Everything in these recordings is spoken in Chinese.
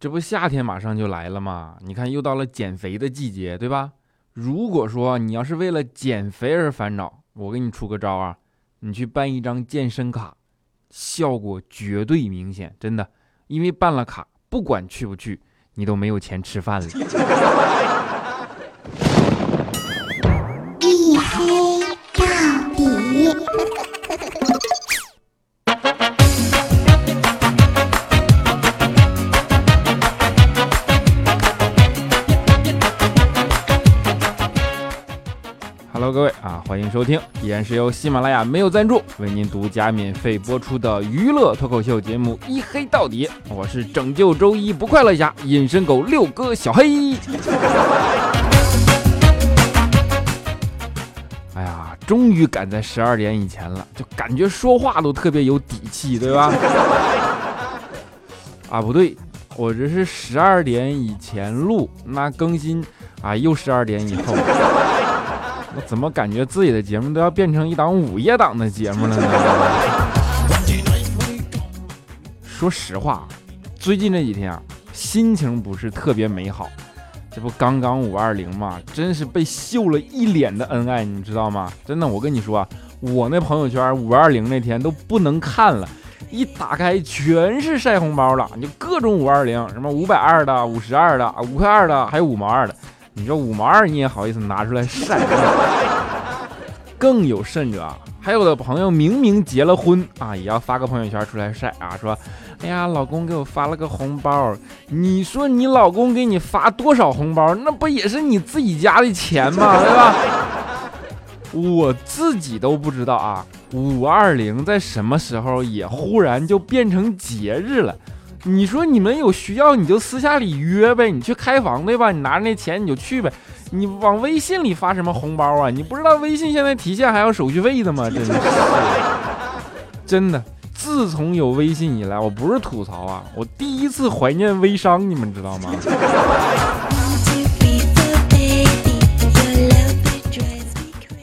这不夏天马上就来了吗？你看又到了减肥的季节，对吧？如果说你要是为了减肥而烦恼，我给你出个招啊，你去办一张健身卡，效果绝对明显，真的。因为办了卡，不管去不去，你都没有钱吃饭了。一黑到底。各位啊，欢迎收听，依然是由喜马拉雅没有赞助为您独家免费播出的娱乐脱口秀节目《一黑到底》，我是拯救周一不快乐侠隐身狗六哥小黑。哎呀，终于赶在十二点以前了，就感觉说话都特别有底气，对吧？啊，不对，我这是十二点以前录，那更新啊又十二点以后。怎么感觉自己的节目都要变成一档午夜档的节目了呢？说实话，最近这几天啊，心情不是特别美好。这不刚刚五二零嘛，真是被秀了一脸的恩爱，你知道吗？真的，我跟你说啊，我那朋友圈五二零那天都不能看了，一打开全是晒红包的，就各种五二零，什么五百二的、五十二的、五块二的，还有五毛二的。你说五毛二你也好意思拿出来晒？更有甚者，还有的朋友明明结了婚啊，也要发个朋友圈出来晒啊，说，哎呀，老公给我发了个红包。你说你老公给你发多少红包，那不也是你自己家的钱吗？对吧？我自己都不知道啊，五二零在什么时候也忽然就变成节日了。你说你们有需要你就私下里约呗，你去开房对吧？你拿着那钱你就去呗，你往微信里发什么红包啊？你不知道微信现在提现还要手续费的吗？真的，真的，自从有微信以来，我不是吐槽啊，我第一次怀念微商，你们知道吗？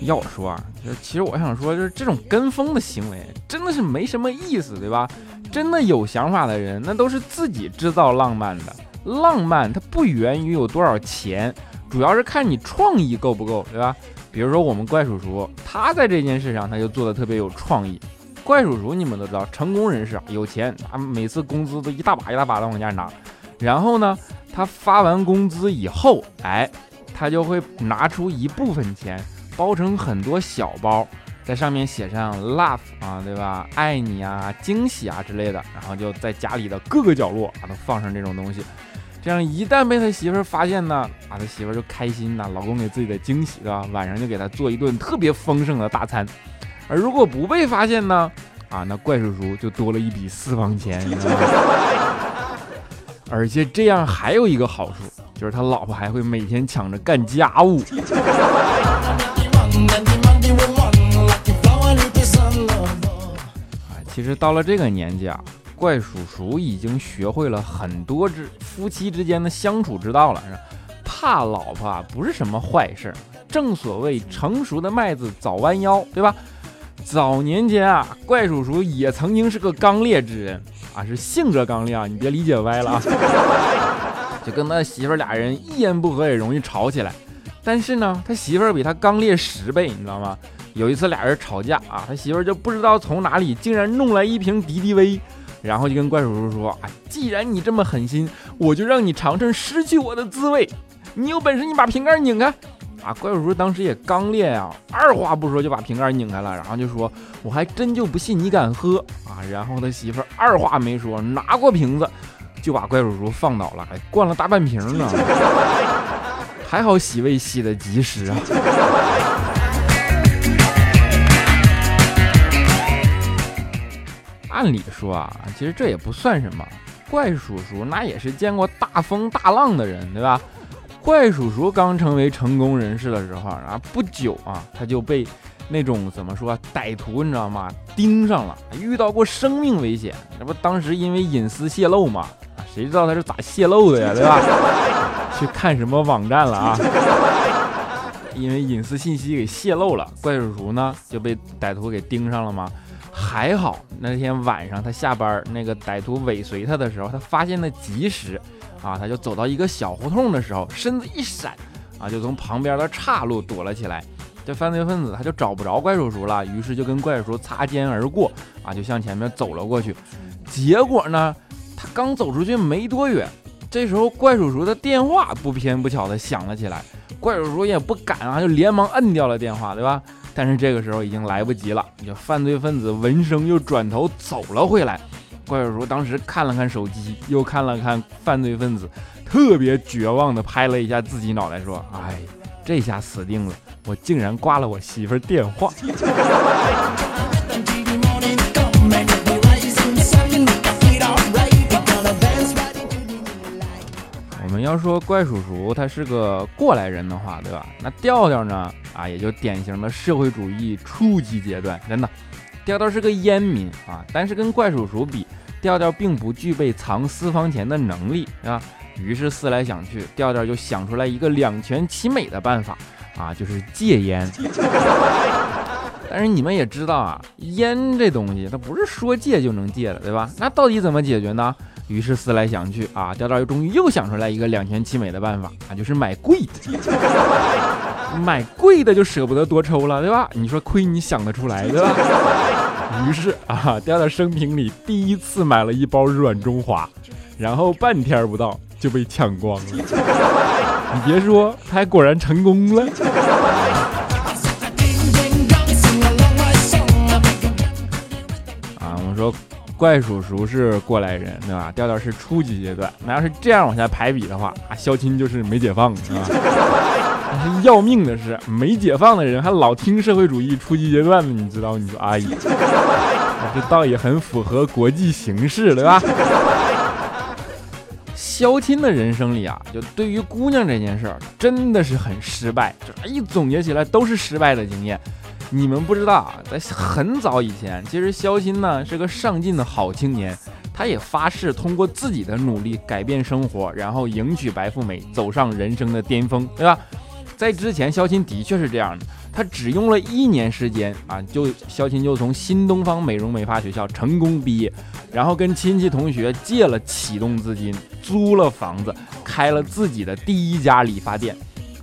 要我说啊，就是其实我想说，就是这种跟风的行为真的是没什么意思，对吧？真的有想法的人，那都是自己制造浪漫的。浪漫它不源于有多少钱，主要是看你创意够不够，对吧？比如说我们怪叔叔，他在这件事上他就做的特别有创意。怪叔叔你们都知道，成功人士啊有钱，他每次工资都一大把一大把的往家拿。然后呢，他发完工资以后，哎，他就会拿出一部分钱。包成很多小包，在上面写上 love 啊，对吧？爱你啊，惊喜啊之类的，然后就在家里的各个角落啊都放上这种东西。这样一旦被他媳妇儿发现呢，啊，他媳妇儿就开心呐，老公给自己的惊喜，对吧？晚上就给他做一顿特别丰盛的大餐。而如果不被发现呢，啊，那怪叔叔就多了一笔私房钱，而且这样还有一个好处，就是他老婆还会每天抢着干家务。其实到了这个年纪啊，怪叔叔已经学会了很多之夫妻之间的相处之道了。怕老婆，不是什么坏事。正所谓成熟的麦子早弯腰，对吧？早年间啊，怪叔叔也曾经是个刚烈之人啊，是性格刚烈啊，你别理解歪了啊。就跟他媳妇儿俩人一言不合也容易吵起来。但是呢，他媳妇儿比他刚烈十倍，你知道吗？有一次俩人吵架啊，他媳妇儿就不知道从哪里竟然弄来一瓶敌敌畏，然后就跟怪叔叔说：“啊，既然你这么狠心，我就让你尝尝失去我的滋味。你有本事你把瓶盖拧开！”啊，怪叔叔当时也刚烈啊，二话不说就把瓶盖拧开了，然后就说：“我还真就不信你敢喝啊！”然后他媳妇儿二话没说，拿过瓶子就把怪叔叔放倒了，还灌了大半瓶呢。还好洗胃洗的及时啊！按理说啊，其实这也不算什么。怪叔叔那也是见过大风大浪的人，对吧？怪叔叔刚成为成功人士的时候，然后不久啊，他就被那种怎么说歹徒你知道吗？盯上了，遇到过生命危险。那不当时因为隐私泄露嘛？谁知道他是咋泄露的呀？对吧？去看什么网站了啊？因为隐私信息给泄露了，怪叔叔呢就被歹徒给盯上了吗？还好那天晚上他下班，那个歹徒尾随他的时候，他发现的及时，啊，他就走到一个小胡同的时候，身子一闪，啊，就从旁边的岔路躲了起来。这犯罪分子他就找不着怪叔叔了，于是就跟怪叔叔擦肩而过，啊，就向前面走了过去。结果呢，他刚走出去没多远，这时候怪叔叔的电话不偏不巧的响了起来，怪叔叔也不敢啊，就连忙摁掉了电话，对吧？但是这个时候已经来不及了，就犯罪分子闻声又转头走了回来。怪叔叔当时看了看手机，又看了看犯罪分子，特别绝望的拍了一下自己脑袋，说：“哎，这下死定了，我竟然挂了我媳妇儿电话。” 你要说怪叔叔他是个过来人的话，对吧？那调调呢？啊，也就典型的社会主义初级阶段，真的。调调是个烟民啊，但是跟怪叔叔比，调调并不具备藏私房钱的能力，啊。于是思来想去，调调就想出来一个两全其美的办法，啊，就是戒烟。但是你们也知道啊，烟这东西它不是说戒就能戒的，对吧？那到底怎么解决呢？于是思来想去啊，调调又终于又想出来一个两全其美的办法啊，就是买贵的。买贵的就舍不得多抽了，对吧？你说亏你想得出来，对吧？于是啊，调调生平里第一次买了一包软中华，然后半天不到就被抢光了。你别说，他还果然成功了。怪叔叔是过来人，对吧？调调是初级阶段。那要是这样往下排比的话，啊，肖钦就是没解放，是吧？但是要命的是，没解放的人还老听社会主义初级阶段的，你知道？你说，阿姨，这倒也很符合国际形势，对吧？肖钦的人生里啊，就对于姑娘这件事儿，真的是很失败，就一总结起来都是失败的经验。你们不知道啊，在很早以前，其实肖鑫呢是个上进的好青年，他也发誓通过自己的努力改变生活，然后迎娶白富美，走上人生的巅峰，对吧？在之前，肖钦的确是这样的，他只用了一年时间啊，就肖钦就从新东方美容美发学校成功毕业，然后跟亲戚同学借了启动资金，租了房子，开了自己的第一家理发店。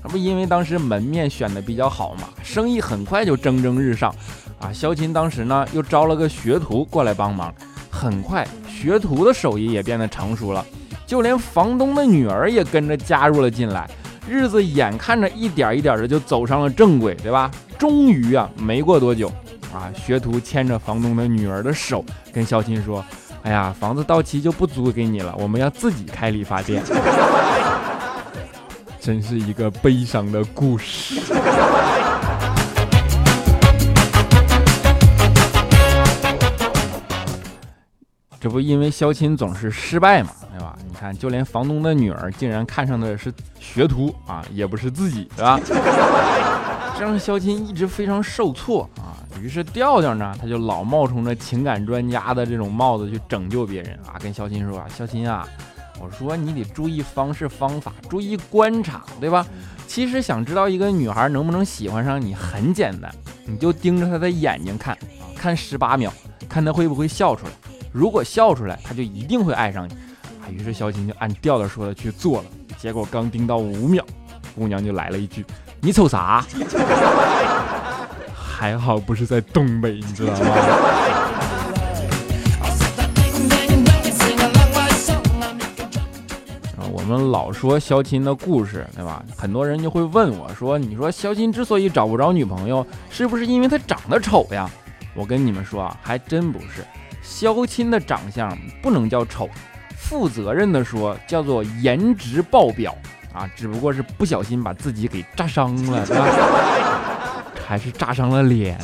那不因为当时门面选的比较好嘛，生意很快就蒸蒸日上，啊，肖琴当时呢又招了个学徒过来帮忙，很快学徒的手艺也变得成熟了，就连房东的女儿也跟着加入了进来，日子眼看着一点一点的就走上了正轨，对吧？终于啊，没过多久，啊，学徒牵着房东的女儿的手，跟肖琴说：“哎呀，房子到期就不租给你了，我们要自己开理发店。” 真是一个悲伤的故事。这不因为肖钦总是失败嘛，对吧？你看，就连房东的女儿竟然看上的是学徒啊，也不是自己，对吧？这让肖钦一直非常受挫啊。于是调调呢，他就老冒充着情感专家的这种帽子去拯救别人啊，跟肖钦说啊，肖钦啊。我说你得注意方式方法，注意观察，对吧？其实想知道一个女孩能不能喜欢上你很简单，你就盯着她的眼睛看，看十八秒，看她会不会笑出来。如果笑出来，她就一定会爱上你。啊，于是小琴就按调调说的去做了。结果刚盯到五秒，姑娘就来了一句：“你瞅啥？” 还好不是在东北，你知道吗？们老说肖钦的故事，对吧？很多人就会问我说：“你说肖钦之所以找不着女朋友，是不是因为他长得丑呀？”我跟你们说啊，还真不是。肖钦的长相不能叫丑，负责任的说叫做颜值爆表啊！只不过是不小心把自己给炸伤了，还是炸伤了脸。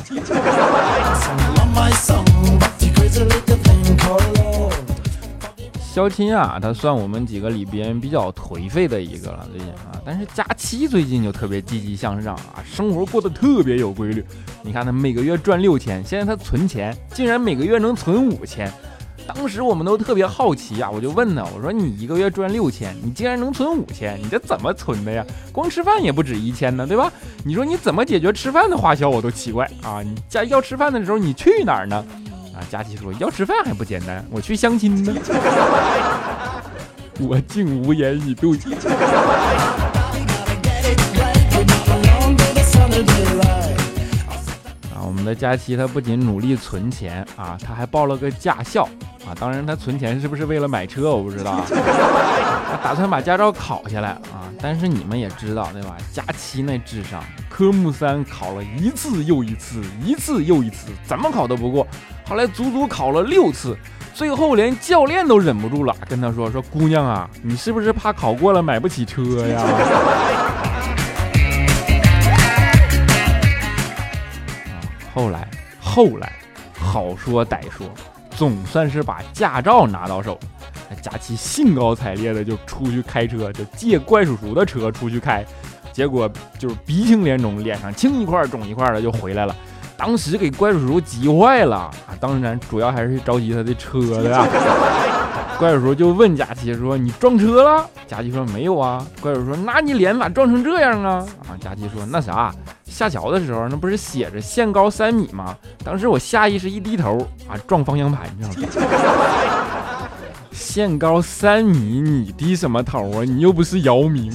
肖钦啊，他算我们几个里边比较颓废的一个了，最近啊。但是佳期最近就特别积极向上啊，生活过得特别有规律。你看他每个月赚六千，现在他存钱竟然每个月能存五千。当时我们都特别好奇啊，我就问他，我说你一个月赚六千，你竟然能存五千，你这怎么存的呀？光吃饭也不止一千呢，对吧？你说你怎么解决吃饭的花销，我都奇怪啊。你家要吃饭的时候你去哪儿呢？佳琪说要吃饭还不简单，我去相亲呢。我竟无言以对。的佳琪他不仅努力存钱啊，他还报了个驾校啊。当然，他存钱是不是为了买车，我不知道。他打算把驾照考下来啊。但是你们也知道对吧？佳期那智商，科目三考了一次又一次，一次又一次，怎么考都不过。后来足足考了六次，最后连教练都忍不住了，跟他说：“说姑娘啊，你是不是怕考过了买不起车呀？”后来，后来，好说歹说，总算是把驾照拿到手。佳琪兴高采烈的就出去开车，就借怪叔叔的车出去开，结果就是鼻青脸肿，脸上青一块肿一块的就回来了。当时给怪叔叔急坏了啊！当然，主要还是着急他的车的呀。怪叔叔就问佳琪说：“你撞车了？”佳琪说：“没有啊。”怪叔叔说：“那你脸咋撞成这样啊？”啊，佳琪说：“那啥，下桥的时候那不是写着限高三米吗？当时我下意识一低头啊，撞方向盘上了。” 限高三米，你低什么头啊？你又不是姚明。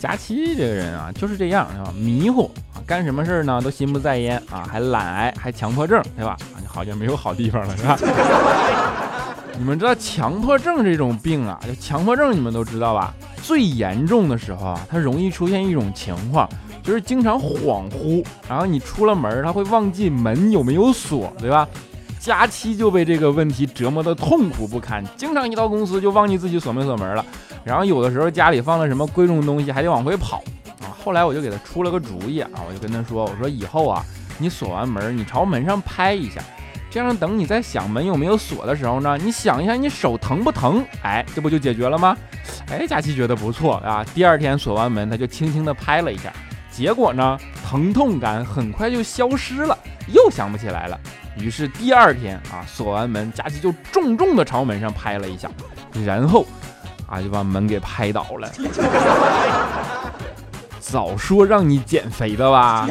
佳期这个人啊，就是这样，是吧？迷糊啊，干什么事儿呢都心不在焉啊，还懒癌，还强迫症，对吧？好像没有好地方了，是吧？你们知道强迫症这种病啊？就强迫症，你们都知道吧？最严重的时候啊，它容易出现一种情况。就是经常恍惚，然后你出了门，他会忘记门有没有锁，对吧？佳期就被这个问题折磨得痛苦不堪，经常一到公司就忘记自己锁没锁门了。然后有的时候家里放了什么贵重东西，还得往回跑啊。后来我就给他出了个主意啊，我就跟他说：“我说以后啊，你锁完门，你朝门上拍一下，这样等你在想门有没有锁的时候呢，你想一下你手疼不疼？哎，这不就解决了吗？哎，佳期觉得不错啊。第二天锁完门，他就轻轻地拍了一下。”结果呢，疼痛感很快就消失了，又想不起来了。于是第二天啊，锁完门，佳琪就重重的朝门上拍了一下，然后啊就把门给拍倒了。早说让你减肥的吧。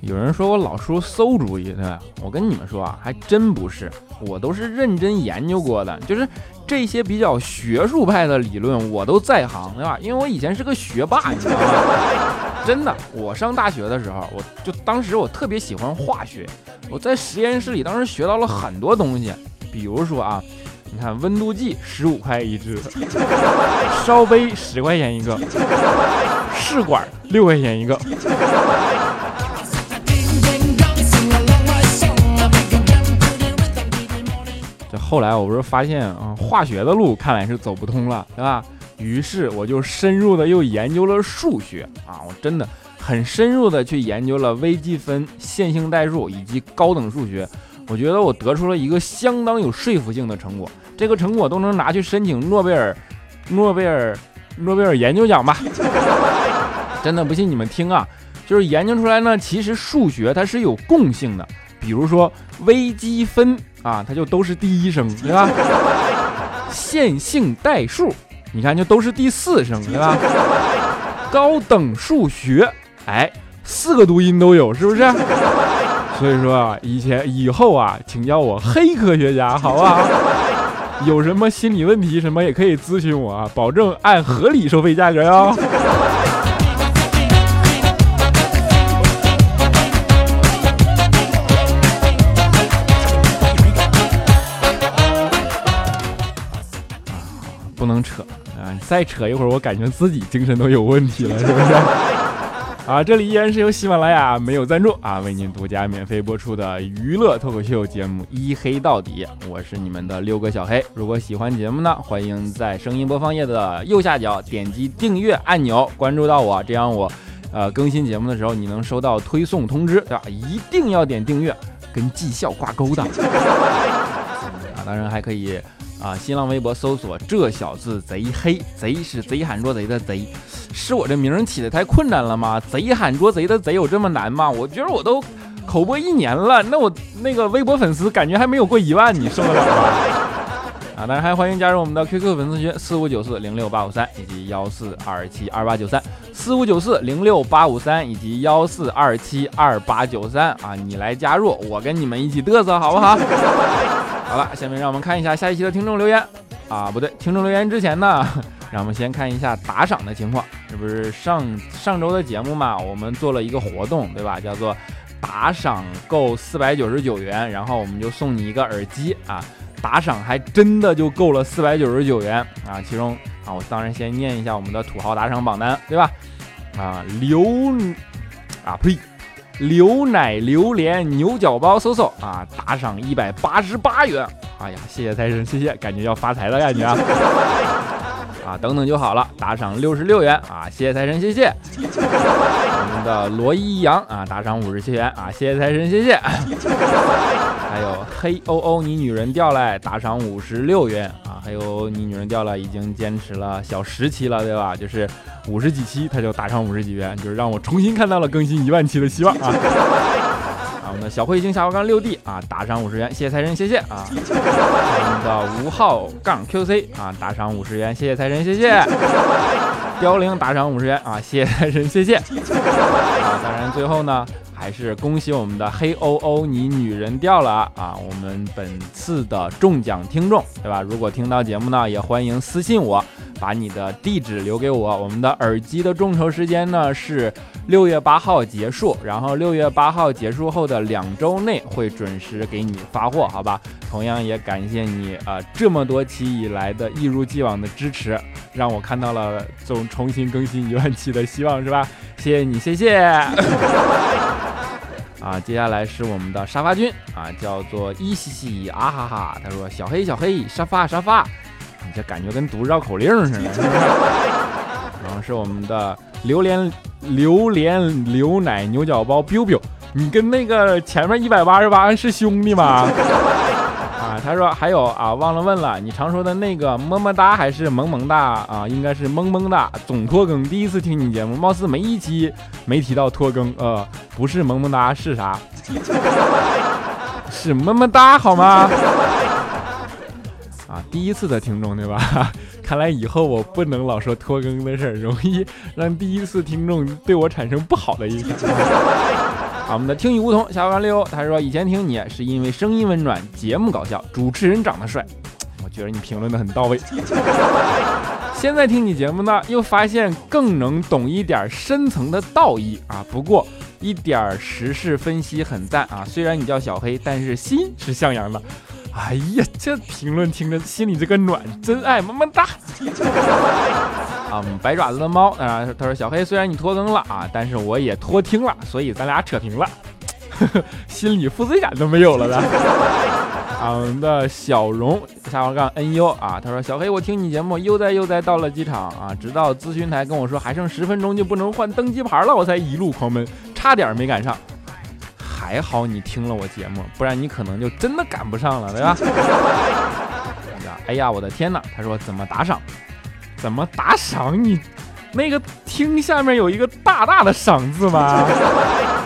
有人说我老说馊主意，对吧？我跟你们说啊，还真不是，我都是认真研究过的，就是这些比较学术派的理论我都在行，对吧？因为我以前是个学霸，你知道吗？真的，我上大学的时候，我就当时我特别喜欢化学，我在实验室里当时学到了很多东西，比如说啊，你看温度计十五块一支，烧杯十块钱一个，试管六块钱一个。后来我不是发现啊，化学的路看来是走不通了，对吧？于是我就深入的又研究了数学啊，我真的很深入的去研究了微积分、线性代数以及高等数学。我觉得我得出了一个相当有说服性的成果，这个成果都能拿去申请诺贝尔、诺贝尔、诺贝尔研究奖吧？真的不信你们听啊，就是研究出来呢，其实数学它是有共性的，比如说微积分。啊，它就都是第一声，对吧？线性代数，你看就都是第四声，对吧？高等数学，哎，四个读音都有，是不是？所以说啊，以前以后啊，请叫我黑科学家，好不好？有什么心理问题什么也可以咨询我啊，保证按合理收费价格哟。不能扯啊！再扯一会儿，我感觉自己精神都有问题了，是不是？啊，这里依然是由喜马拉雅没有赞助啊，为您独家免费播出的娱乐脱口秀节目《一黑到底》，我是你们的六哥小黑。如果喜欢节目呢，欢迎在声音播放页的右下角点击订阅按钮，关注到我，这样我呃更新节目的时候你能收到推送通知，对吧？一定要点订阅，跟绩效挂钩的。啊，当然还可以。啊！新浪微博搜索“这小子贼黑”，贼是贼喊捉贼的贼，是我这名起的太困难了吗？贼喊捉贼的贼有这么难吗？我觉得我都口播一年了，那我那个微博粉丝感觉还没有过一万，你受得了吗？啊，当然还欢迎加入我们的 QQ 粉丝群四五九四零六八五三以及幺四二七二八九三四五九四零六八五三以及幺四二七二八九三啊，你来加入，我跟你们一起嘚瑟，好不好？好了，下面让我们看一下下一期的听众留言啊，不对，听众留言之前呢，让我们先看一下打赏的情况。这不是上上周的节目嘛，我们做了一个活动，对吧？叫做打赏够四百九十九元，然后我们就送你一个耳机啊。打赏还真的就够了四百九十九元啊！其中啊，我当然先念一下我们的土豪打赏榜单，对吧？啊，刘啊呸，牛奶榴莲牛角包搜搜啊，打赏一百八十八元。哎呀，谢谢财神，谢谢，感觉要发财的感觉啊！啊，等等就好了，打赏六十六元啊，谢谢财神，谢谢。我们的罗一阳啊，打赏五十七元啊，谢谢财神，谢谢。还有黑欧欧，你女人掉了，打赏五十六元啊！还有你女人掉了，已经坚持了小十期了，对吧？就是五十几期，他就打赏五十几元，就是让我重新看到了更新一万期的希望啊！啊，我们的小彗星下滑杠六 D 啊，打赏五十元，谢谢财神，谢谢啊！我们的吴昊杠 QC 啊，打赏五十元，谢谢财神，谢谢。凋零打赏五十元 啊，谢谢财神，谢谢。当然最后呢。还是恭喜我们的黑欧欧，你女人掉了啊！我们本次的中奖听众，对吧？如果听到节目呢，也欢迎私信我，把你的地址留给我。我们的耳机的众筹时间呢是六月八号结束，然后六月八号结束后的两周内会准时给你发货，好吧？同样也感谢你啊，这么多期以来的一如既往的支持，让我看到了总重新更新一万期的希望，是吧？谢谢你，谢谢。啊，接下来是我们的沙发君啊，叫做伊西西啊哈哈。他说：“小黑小黑，沙发沙发，你这感觉跟读绕口令似的。”然后是我们的榴莲榴莲牛奶牛角包 biu biu，你跟那个前面一百八十八是兄弟吗？他说还有啊，忘了问了，你常说的那个么么哒还是萌萌哒啊？应该是萌萌哒。总拖更，第一次听你节目，貌似没一期没提到拖更，呃，不是萌萌哒是啥？是么么哒好吗？啊，第一次的听众对吧？看来以后我不能老说拖更的事儿，容易让第一次听众对我产生不好的印象。我们的听雨梧桐下完六，他说以前听你是因为声音温暖，节目搞笑，主持人长得帅。我觉得你评论的很到位。现在听你节目呢，又发现更能懂一点深层的道义啊。不过一点时事分析很赞啊。虽然你叫小黑，但是心是向阳的。哎呀，这评论听着心里这个暖，真爱么么哒。啊，白爪子的猫啊，他说小黑虽然你拖更了啊，但是我也拖听了，所以咱俩扯平了，心里负罪感都没有了的。啊，我们的小荣下划杠 NU 啊，他说小黑我听你节目悠哉悠哉到了机场啊，直到咨询台跟我说还剩十分钟就不能换登机牌了，我才一路狂奔，差点没赶上。还好你听了我节目，不然你可能就真的赶不上了，对吧？哎呀，我的天哪！他说怎么打赏？怎么打赏？你那个听下面有一个大大的赏字吗？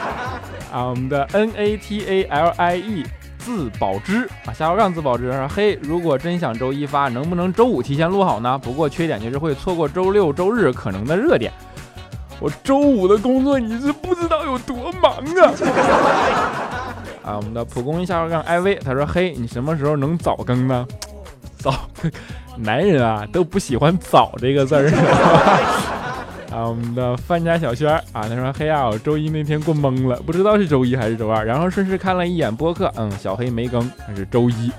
啊，我们的 N A T A L I E 自保之啊，下划杠自保之说嘿，如果真想周一发，能不能周五提前录好呢？不过缺点就是会错过周六周日可能的热点。我周五的工作你是不知道有多忙啊！啊，我们的蒲公英下划杠艾薇他说嘿，你什么时候能早更呢？早。男人啊都不喜欢“早”这个字儿。啊，我们的范家小轩啊，他说：“黑啊，我周一那天过懵了，不知道是周一还是周二。然后顺势看了一眼播客，嗯，小黑没更，那是周一。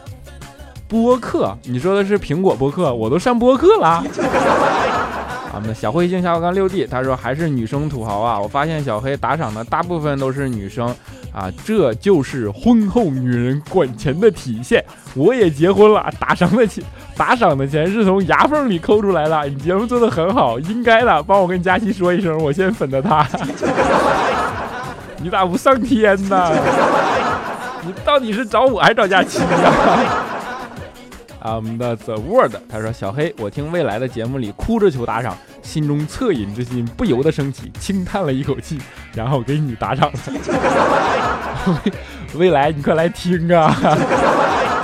播客？你说的是苹果播客？我都上播客了。”我们的小彗星下刚六弟他说：“还是女生土豪啊！我发现小黑打赏的大部分都是女生。”啊，这就是婚后女人管钱的体现。我也结婚了，打赏的钱，打赏的钱是从牙缝里抠出来的。你节目做的很好，应该的。帮我跟佳琪说一声，我先粉的他。你咋不上天呢？你到底是找我还是找佳琪呀？啊，我们的 The Word，他说小黑，我听未来的节目里哭着求打赏，心中恻隐之心不由得升起，轻叹了一口气，然后给你打赏了。未来，你快来听啊！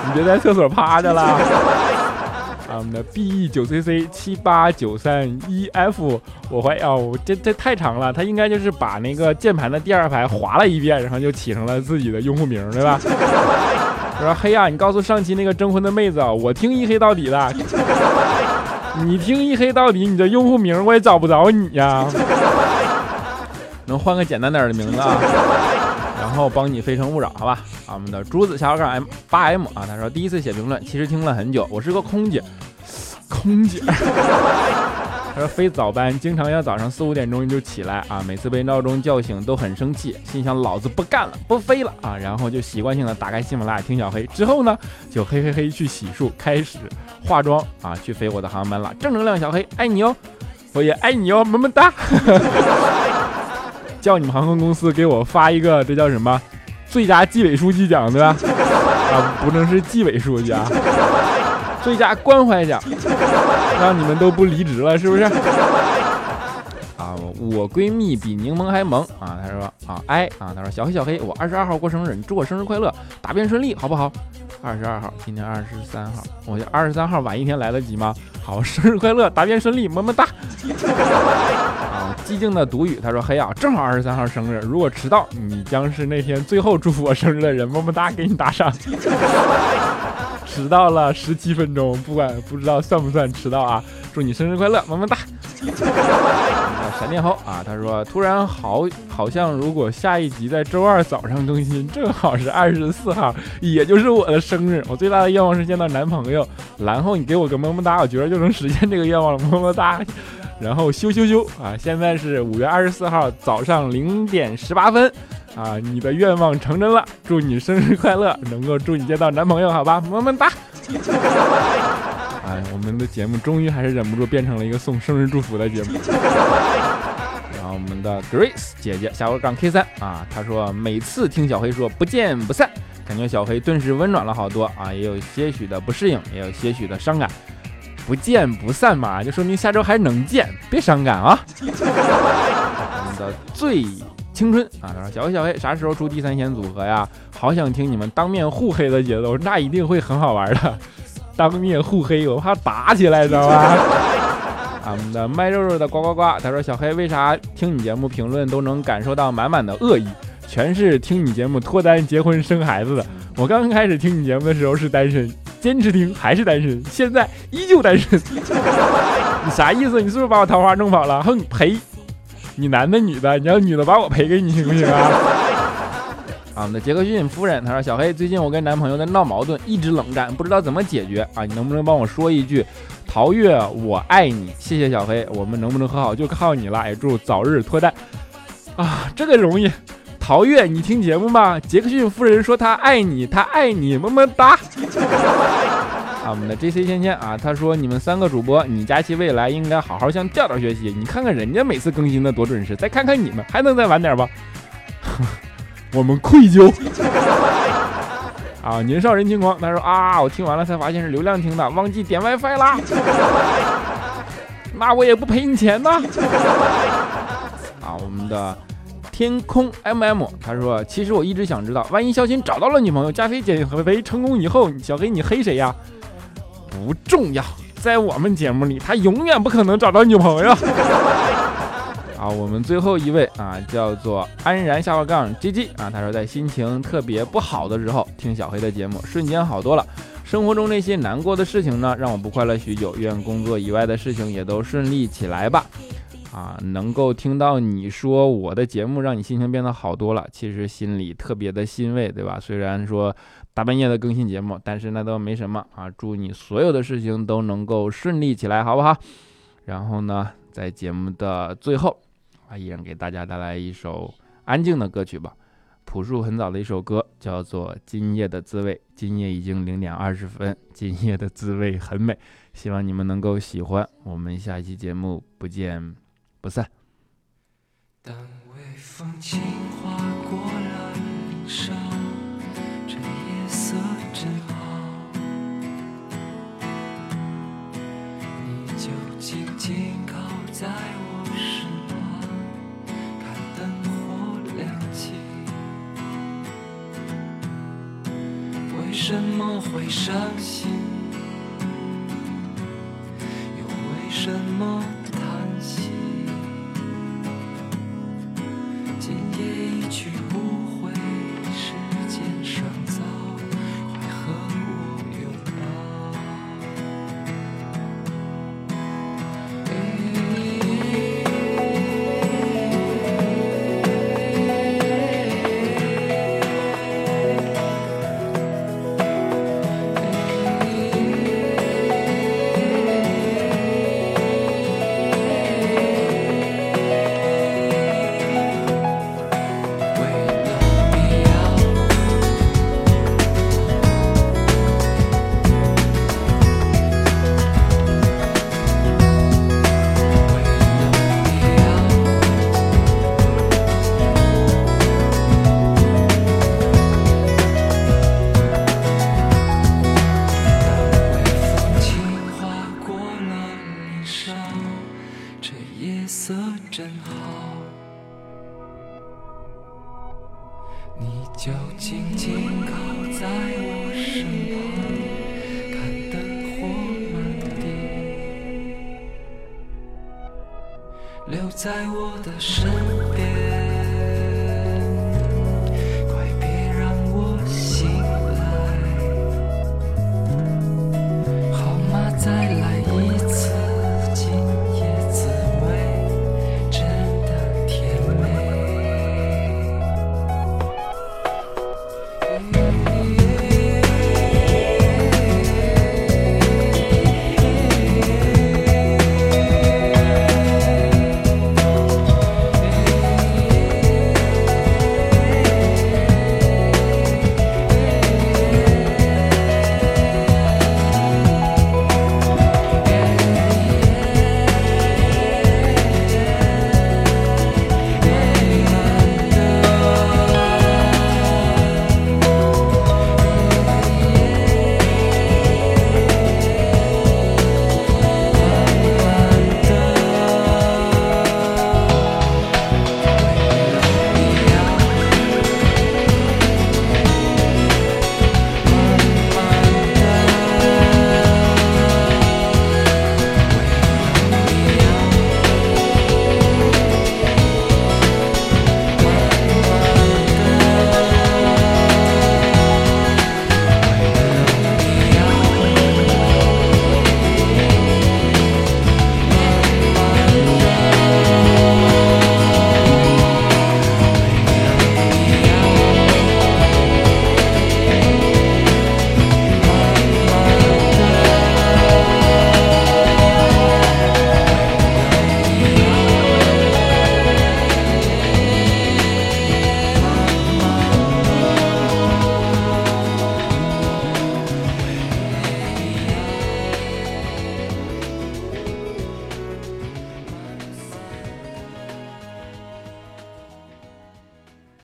你别在厕所趴着了。啊，我们的 B E 九 C C 七八九三一 F，我怀疑哦，这这太长了，他应该就是把那个键盘的第二排划了一遍，然后就起成了自己的用户名，对吧？我说黑呀，你告诉上期那个征婚的妹子啊，我听一黑到底的，你听一黑到底，你的用户名我也找不着你呀，能换个简单点的名字啊？然后帮你非诚勿扰，好吧？啊，我们的珠子小杠 M 八 M 啊，他说第一次写评论，其实听了很久，我是个空姐，空姐。他说飞早班，经常要早上四五点钟就起来啊，每次被闹钟叫醒都很生气，心想老子不干了，不飞了啊，然后就习惯性的打开喜马拉雅听小黑，之后呢就嘿嘿嘿去洗漱，开始化妆啊，去飞我的航班了。正能量小黑，爱你哦，我也爱你哦，么么哒。叫你们航空公司给我发一个，这叫什么？最佳纪委书记奖对吧？啊，不能是纪委书记啊。最佳关怀奖，让你们都不离职了，是不是？啊，我闺蜜比柠檬还萌啊！她说啊，哎啊，她说小黑小黑，我二十二号过生日，你祝我生日快乐，答辩顺利，好不好？二十二号，今天二十三号，我二十三号晚一天来得及吗？好，生日快乐，答辩顺利，么么哒。啊，寂静的独语，他说黑啊，正好二十三号生日，如果迟到，你将是那天最后祝福我生日的人，么么哒，给你打赏。迟到了十七分钟，不管不知道算不算迟到啊？祝你生日快乐，么么哒！闪电猴啊，他说突然好好像如果下一集在周二早上更新，正好是二十四号，也就是我的生日。我最大的愿望是见到男朋友，然后你给我个么么哒，我觉得就能实现这个愿望了，么么哒。然后羞羞羞啊！现在是五月二十四号早上零点十八分。啊，你的愿望成真了，祝你生日快乐，能够祝你见到男朋友，好吧，么么哒。哎，我们的节目终于还是忍不住变成了一个送生日祝福的节目。然后我们的 Grace 姐姐下午杠 K 三啊，她说每次听小黑说不见不散，感觉小黑顿时温暖了好多啊，也有些许的不适应，也有些许的伤感。不见不散嘛，就说明下周还能见，别伤感啊。我们的最。青春啊！他说：“小黑小黑，啥时候出第三弦组合呀？好想听你们当面互黑的节奏，那一定会很好玩的。当面互黑，我怕打起来，知道吧？”我们的卖肉肉的呱呱呱，他说：“小黑为啥听你节目评论都能感受到满满的恶意？全是听你节目脱单、结婚、生孩子的。我刚开始听你节目的时候是单身，坚持听还是单身，现在依旧单身。你啥意思？你是不是把我桃花弄跑了？哼，赔！”你男的女的，你要女的把我赔给你行不行啊？啊，我们的杰克逊夫人，她说小黑最近我跟男朋友在闹矛盾，一直冷战，不知道怎么解决啊？你能不能帮我说一句，陶月我爱你，谢谢小黑，我们能不能和好就靠你了，也祝早日脱单啊！这个容易，陶月你听节目吗？杰克逊夫人说她爱你，她爱你，么么哒。啊，我们的 J C 芊芊啊，他说你们三个主播，你佳期未来应该好好向调调学习。你看看人家每次更新的多准时，再看看你们，还能再晚点吧？我们愧疚。啊，年少人轻狂，他说啊，我听完了才发现是流量听的，忘记点 WiFi 啦。那我也不赔你钱呐。啊，我们的天空 MM，他说其实我一直想知道，万一小新找到了女朋友，加菲减肥成功以后，小黑你黑谁呀？不重要，在我们节目里，他永远不可能找到女朋友。啊，我们最后一位啊，叫做安然下划杠 G G 啊，他说在心情特别不好的时候听小黑的节目，瞬间好多了。生活中那些难过的事情呢，让我不快乐许久。愿工作以外的事情也都顺利起来吧。啊，能够听到你说我的节目让你心情变得好多了，其实心里特别的欣慰，对吧？虽然说。大半夜的更新节目，但是那都没什么啊！祝你所有的事情都能够顺利起来，好不好？然后呢，在节目的最后啊，依然给大家带来一首安静的歌曲吧。朴树很早的一首歌，叫做《今夜的滋味》。今夜已经零点二十分，今夜的滋味很美，希望你们能够喜欢。我们下期节目不见不散。当微风轻划过了紧靠在我身旁，看灯火亮起。为什么会伤心？